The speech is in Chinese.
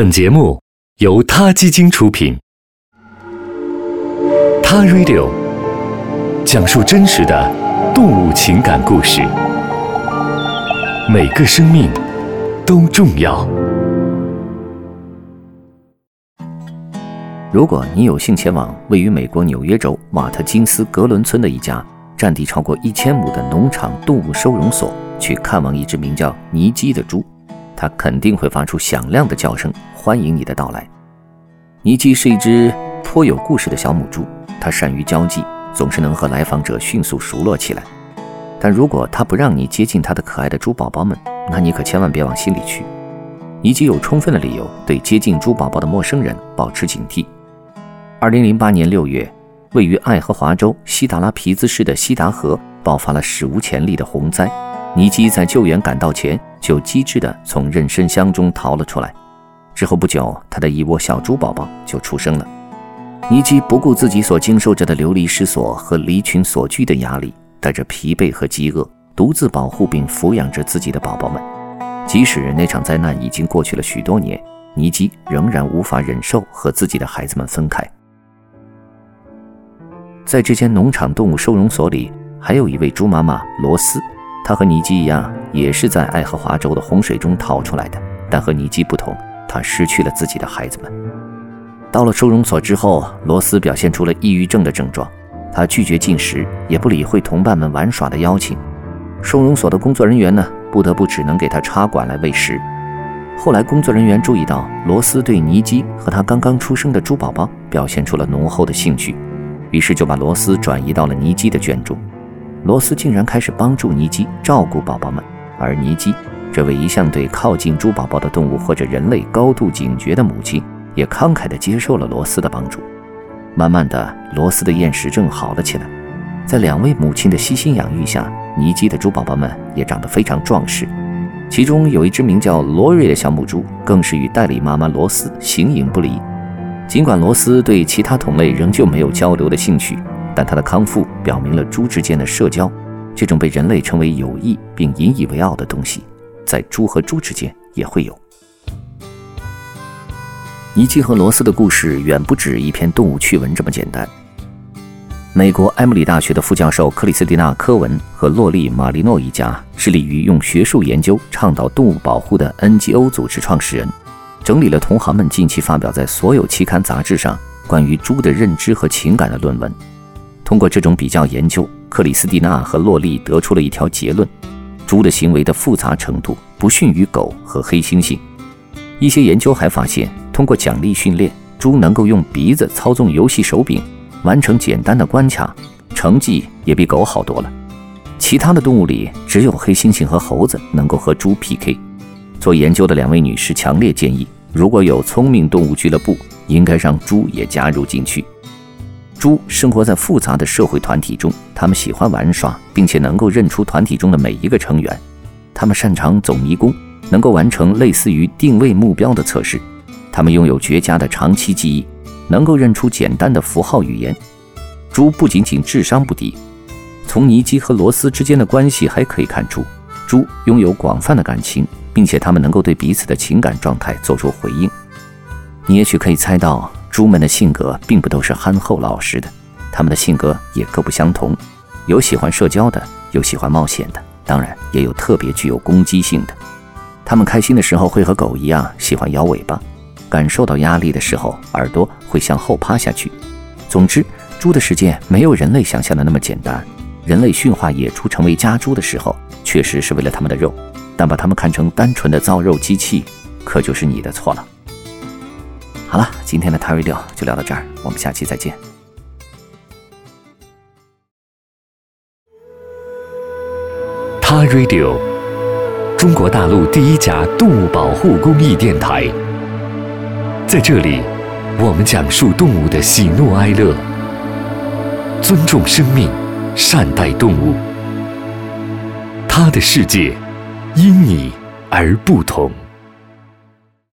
本节目由他基金出品，《他 Radio》讲述真实的动物情感故事，每个生命都重要。如果你有幸前往位于美国纽约州瓦特金斯格伦村的一家占地超过一千亩的农场动物收容所，去看望一只名叫尼基的猪。它肯定会发出响亮的叫声，欢迎你的到来。尼基是一只颇有故事的小母猪，它善于交际，总是能和来访者迅速熟络起来。但如果它不让你接近它的可爱的猪宝宝们，那你可千万别往心里去。尼基有充分的理由对接近猪宝宝的陌生人保持警惕。二零零八年六月，位于爱荷华州西达拉皮兹市的西达河爆发了史无前例的洪灾。尼基在救援赶到前就机智地从妊娠箱中逃了出来。之后不久，他的一窝小猪宝宝就出生了。尼基不顾自己所经受着的流离失所和离群所居的压力，带着疲惫和饥饿，独自保护并抚养着自己的宝宝们。即使那场灾难已经过去了许多年，尼基仍然无法忍受和自己的孩子们分开。在这间农场动物收容所里，还有一位猪妈妈罗斯。他和尼基一样，也是在爱荷华州的洪水中逃出来的，但和尼基不同，他失去了自己的孩子们。到了收容所之后，罗斯表现出了抑郁症的症状，他拒绝进食，也不理会同伴们玩耍的邀请。收容所的工作人员呢，不得不只能给他插管来喂食。后来，工作人员注意到罗斯对尼基和他刚刚出生的猪宝宝表现出了浓厚的兴趣，于是就把罗斯转移到了尼基的圈中。罗斯竟然开始帮助尼基照顾宝宝们，而尼基这位一向对靠近猪宝宝的动物或者人类高度警觉的母亲，也慷慨地接受了罗斯的帮助。慢慢的，罗斯的厌食症好了起来。在两位母亲的悉心养育下，尼基的猪宝宝们也长得非常壮实。其中有一只名叫罗瑞的小母猪，更是与代理妈妈罗斯形影不离。尽管罗斯对其他同类仍旧没有交流的兴趣。但他的康复表明了猪之间的社交，这种被人类称为友谊并引以为傲的东西，在猪和猪之间也会有。尼基和罗斯的故事远不止一篇动物趣闻这么简单。美国埃姆里大学的副教授克里斯蒂娜·科文和洛丽·马利诺一家，致力于用学术研究倡导动物保护的 NGO 组织创始人，整理了同行们近期发表在所有期刊杂志上关于猪的认知和情感的论文。通过这种比较研究，克里斯蒂娜和洛丽得出了一条结论：猪的行为的复杂程度不逊于狗和黑猩猩。一些研究还发现，通过奖励训练，猪能够用鼻子操纵游戏手柄，完成简单的关卡，成绩也比狗好多了。其他的动物里，只有黑猩猩和猴子能够和猪 PK。做研究的两位女士强烈建议，如果有聪明动物俱乐部，应该让猪也加入进去。猪生活在复杂的社会团体中，它们喜欢玩耍，并且能够认出团体中的每一个成员。它们擅长走迷宫，能够完成类似于定位目标的测试。它们拥有绝佳的长期记忆，能够认出简单的符号语言。猪不仅仅智商不低，从尼基和罗斯之间的关系还可以看出，猪拥有广泛的感情，并且它们能够对彼此的情感状态做出回应。你也许可以猜到。猪们的性格并不都是憨厚老实的，它们的性格也各不相同，有喜欢社交的，有喜欢冒险的，当然也有特别具有攻击性的。它们开心的时候会和狗一样喜欢摇尾巴，感受到压力的时候耳朵会向后趴下去。总之，猪的世界没有人类想象的那么简单。人类驯化野猪成为家猪的时候，确实是为了它们的肉，但把它们看成单纯的造肉机器，可就是你的错了。好了，今天的 t a Radio 就聊到这儿，我们下期再见。他 Radio，中国大陆第一家动物保护公益电台，在这里，我们讲述动物的喜怒哀乐，尊重生命，善待动物。他的世界因你而不同。